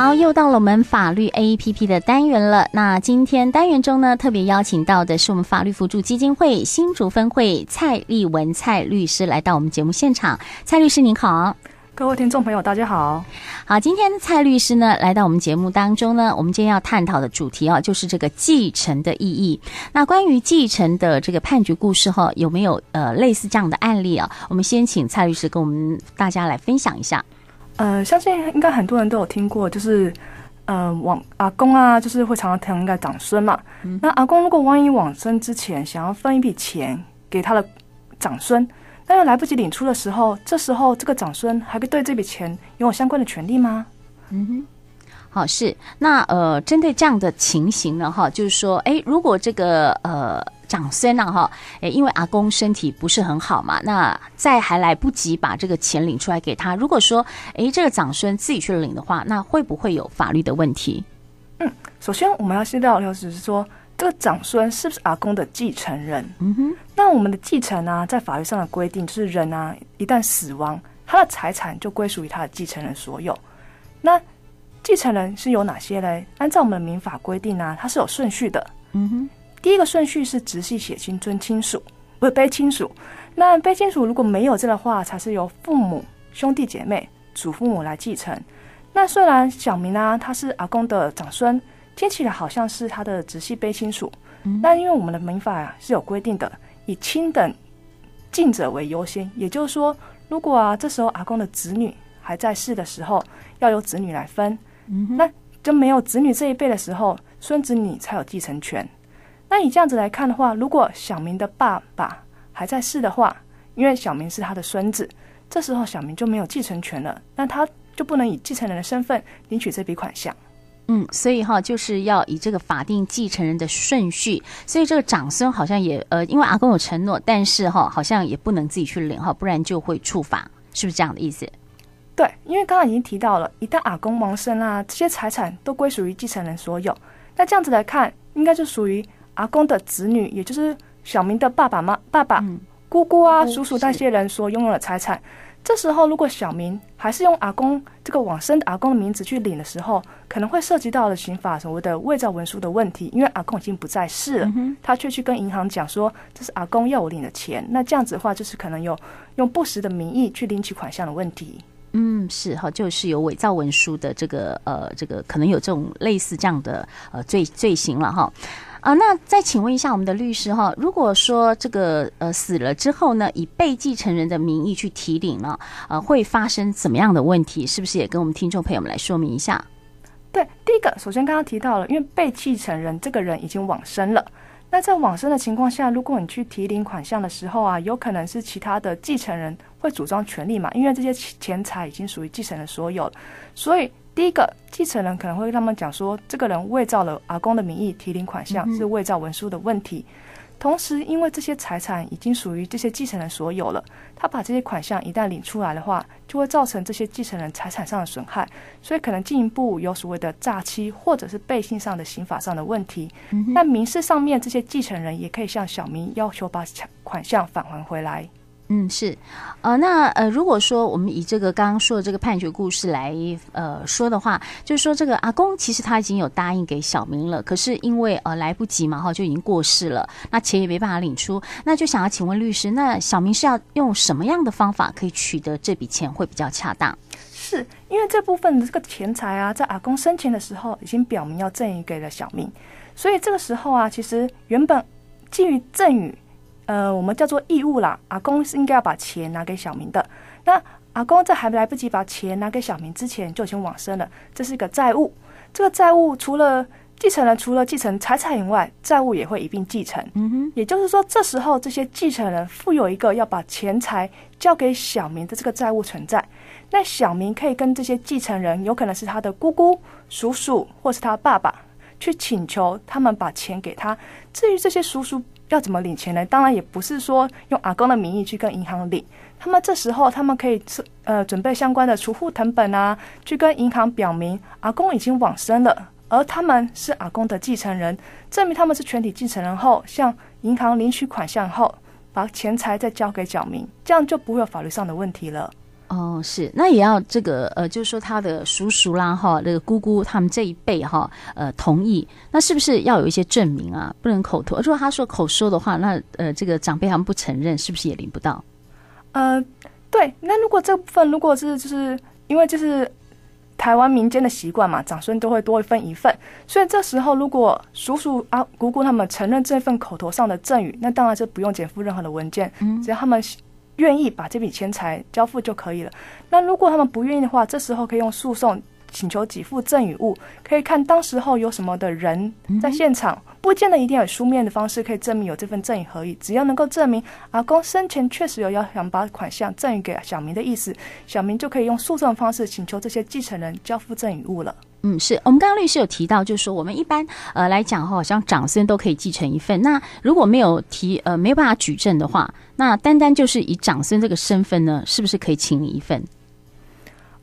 好，又到了我们法律 APP 的单元了。那今天单元中呢，特别邀请到的是我们法律辅助基金会新竹分会蔡丽文蔡律师来到我们节目现场。蔡律师您好，各位听众朋友大家好。好，今天蔡律师呢来到我们节目当中呢，我们今天要探讨的主题啊，就是这个继承的意义。那关于继承的这个判决故事哈，有没有呃类似这样的案例啊？我们先请蔡律师跟我们大家来分享一下。呃，相信应该很多人都有听过，就是，呃，往阿公啊，就是会常常疼爱长孙嘛。嗯、那阿公如果万一往生之前想要分一笔钱给他的长孙，但又来不及领出的时候，这时候这个长孙还会对这笔钱拥有相关的权利吗？嗯哼，好，是那呃，针对这样的情形呢，哈，就是说，哎，如果这个呃。长孙呢？哈，诶，因为阿公身体不是很好嘛，那在还来不及把这个钱领出来给他，如果说，诶，这个长孙自己去领的话，那会不会有法律的问题？嗯，首先我们要先了解，就是说这个长孙是不是阿公的继承人？嗯哼，那我们的继承呢，在法律上的规定就是人啊，一旦死亡，他的财产就归属于他的继承人所有。那继承人是有哪些嘞？按照我们的民法规定呢，它是有顺序的。嗯哼。第一个顺序是直系血亲尊亲属，不是卑亲属。那卑亲属如果没有这的话，才是由父母、兄弟姐妹、祖父母来继承。那虽然小明啊，他是阿公的长孙，听起来好像是他的直系卑亲属，那因为我们的民法啊是有规定的，以亲等近者为优先。也就是说，如果啊这时候阿公的子女还在世的时候，要由子女来分，那就没有子女这一辈的时候，孙子女才有继承权。那你这样子来看的话，如果小明的爸爸还在世的话，因为小明是他的孙子，这时候小明就没有继承权了，那他就不能以继承人的身份领取这笔款项。嗯，所以哈，就是要以这个法定继承人的顺序。所以这个长孙好像也呃，因为阿公有承诺，但是哈，好像也不能自己去领哈，不然就会触法，是不是这样的意思？对，因为刚刚已经提到了，一旦阿公亡生啊，这些财产都归属于继承人所有。那这样子来看，应该就属于。阿公的子女，也就是小明的爸爸妈、爸爸、嗯、姑姑啊、叔叔那些人所拥有的财产。这时候，如果小明还是用阿公这个往生的阿公的名字去领的时候，可能会涉及到的刑法所谓的伪造文书的问题，因为阿公已经不在世了，嗯、他却去跟银行讲说这是阿公要我领的钱，那这样子的话，就是可能有用不实的名义去领取款项的问题。嗯，是哈，就是有伪造文书的这个呃，这个可能有这种类似这样的呃罪罪行了哈。啊，那再请问一下我们的律师哈，如果说这个呃死了之后呢，以被继承人的名义去提领呢，呃，会发生怎么样的问题？是不是也跟我们听众朋友们来说明一下？对，第一个，首先刚刚提到了，因为被继承人这个人已经往生了，那在往生的情况下，如果你去提领款项的时候啊，有可能是其他的继承人会主张权利嘛，因为这些钱财已经属于继承人所有，所以。第一个继承人可能会跟他们讲说，这个人伪造了阿公的名义提领款项，是伪造文书的问题。同时，因为这些财产已经属于这些继承人所有了，他把这些款项一旦领出来的话，就会造成这些继承人财产上的损害，所以可能进一步有所谓的诈欺或者是背信上的刑法上的问题。那民事上面，这些继承人也可以向小明要求把款项返还回来。嗯，是，呃，那呃，如果说我们以这个刚刚说的这个判决故事来呃说的话，就是说这个阿公其实他已经有答应给小明了，可是因为呃来不及嘛哈，就已经过世了，那钱也没办法领出，那就想要请问律师，那小明是要用什么样的方法可以取得这笔钱会比较恰当？是因为这部分的这个钱财啊，在阿公生前的时候已经表明要赠与给了小明，所以这个时候啊，其实原本基于赠与。呃，我们叫做义务啦。阿公是应该要把钱拿给小明的。那阿公在还来不及把钱拿给小明之前，就已经往生了。这是一个债务。这个债务除了继承人除了继承财产以外，债务也会一并继承。嗯哼。也就是说，这时候这些继承人负有一个要把钱财交给小明的这个债务存在。那小明可以跟这些继承人，有可能是他的姑姑、叔叔，或是他爸爸，去请求他们把钱给他。至于这些叔叔，要怎么领钱呢？当然也不是说用阿公的名义去跟银行领，他们这时候他们可以呃准备相关的储户成本啊，去跟银行表明阿公已经往生了，而他们是阿公的继承人，证明他们是全体继承人后，向银行领取款项后，把钱财再交给小明，这样就不会有法律上的问题了。哦，是，那也要这个呃，就是说他的叔叔啦哈，那个姑姑他们这一辈哈，呃，同意，那是不是要有一些证明啊？不能口头，如果他说口说的话，那呃，这个长辈他们不承认，是不是也领不到？呃，对，那如果这部分如果是就是因为就是。台湾民间的习惯嘛，长孙都会多一分一份，所以这时候如果叔叔啊、姑姑他们承认这份口头上的赠与，那当然是不用减负任何的文件，只要他们愿意把这笔钱财交付就可以了。那如果他们不愿意的话，这时候可以用诉讼。请求给付赠与物，可以看当时候有什么的人在现场，不见得一定要有书面的方式可以证明有这份赠与合意，只要能够证明阿公生前确实有要想把款项赠与给小明的意思，小明就可以用诉讼的方式请求这些继承人交付赠与物了。嗯，是我们刚刚律师有提到，就是说我们一般呃来讲哈，好像长孙都可以继承一份，那如果没有提呃没有办法举证的话，那单单就是以长孙这个身份呢，是不是可以请你一份？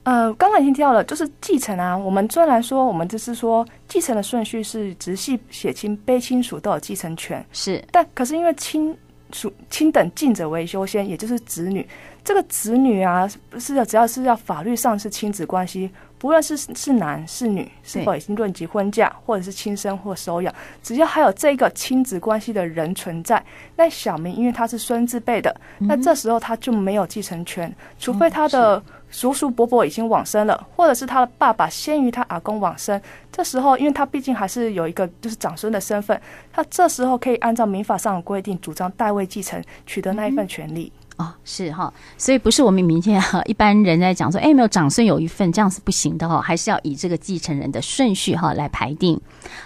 呃，刚刚已经提到了，就是继承啊。我们虽然说，我们就是说，继承的顺序是直系血亲、卑亲属都有继承权，是。但可是因为亲属亲等近者为优先，也就是子女。这个子女啊，是要只要是要法律上是亲子关系，不论是是男是女，是否已经论及婚嫁，或者是亲生或收养，只要还有这个亲子关系的人存在，那小明因为他是孙子辈的，那这时候他就没有继承权，除非他的。叔叔伯伯已经往生了，或者是他的爸爸先于他阿公往生，这时候因为他毕竟还是有一个就是长孙的身份，他这时候可以按照民法上的规定主张代位继承，取得那一份权利。嗯哦，是哈，所以不是我们明天哈一般人在讲说，哎，没有长孙有一份，这样是不行的哈，还是要以这个继承人的顺序哈来排定。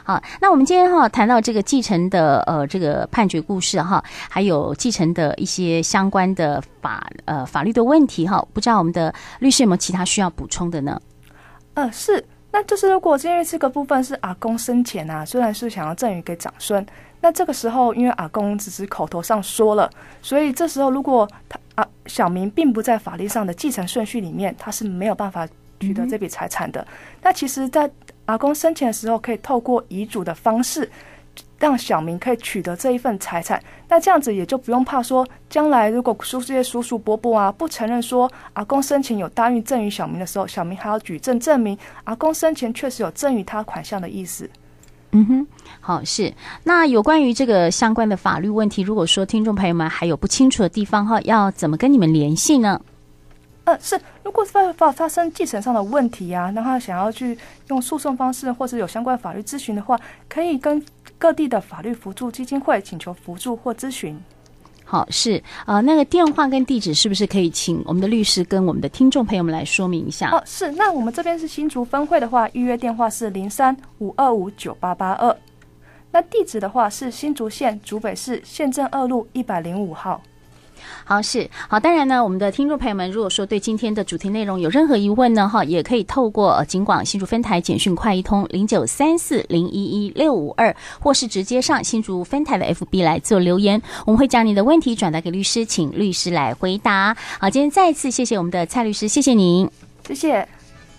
好，那我们今天哈谈到这个继承的呃这个判决故事哈，还有继承的一些相关的法呃法律的问题哈，不知道我们的律师有没有其他需要补充的呢？呃，是，那就是如果因为这个部分是阿公生前啊，虽然是想要赠与给长孙。那这个时候，因为阿公只是口头上说了，所以这时候如果他啊小明并不在法律上的继承顺序里面，他是没有办法取得这笔财产的。那其实，在阿公生前的时候，可以透过遗嘱的方式，让小明可以取得这一份财产。那这样子也就不用怕说，将来如果叔这些叔叔伯伯啊不承认说阿公生前有答应赠与小明的时候，小明还要举证证明阿公生前确实有赠与他款项的意思。嗯哼，好，是。那有关于这个相关的法律问题，如果说听众朋友们还有不清楚的地方哈，要怎么跟你们联系呢？呃，是，如果发发发生继承上的问题啊，那他想要去用诉讼方式，或者有相关法律咨询的话，可以跟各地的法律辅助基金会请求辅助或咨询。好，是呃，那个电话跟地址是不是可以请我们的律师跟我们的听众朋友们来说明一下？哦，是，那我们这边是新竹分会的话，预约电话是零三五二五九八八二，那地址的话是新竹县竹北市县政二路一百零五号。好，是好，当然呢，我们的听众朋友们，如果说对今天的主题内容有任何疑问呢，哈，也可以透过警广新竹分台简讯快一通零九三四零一一六五二，或是直接上新竹分台的 FB 来做留言，我们会将你的问题转达给律师，请律师来回答。好，今天再一次谢谢我们的蔡律师，谢谢您，谢谢。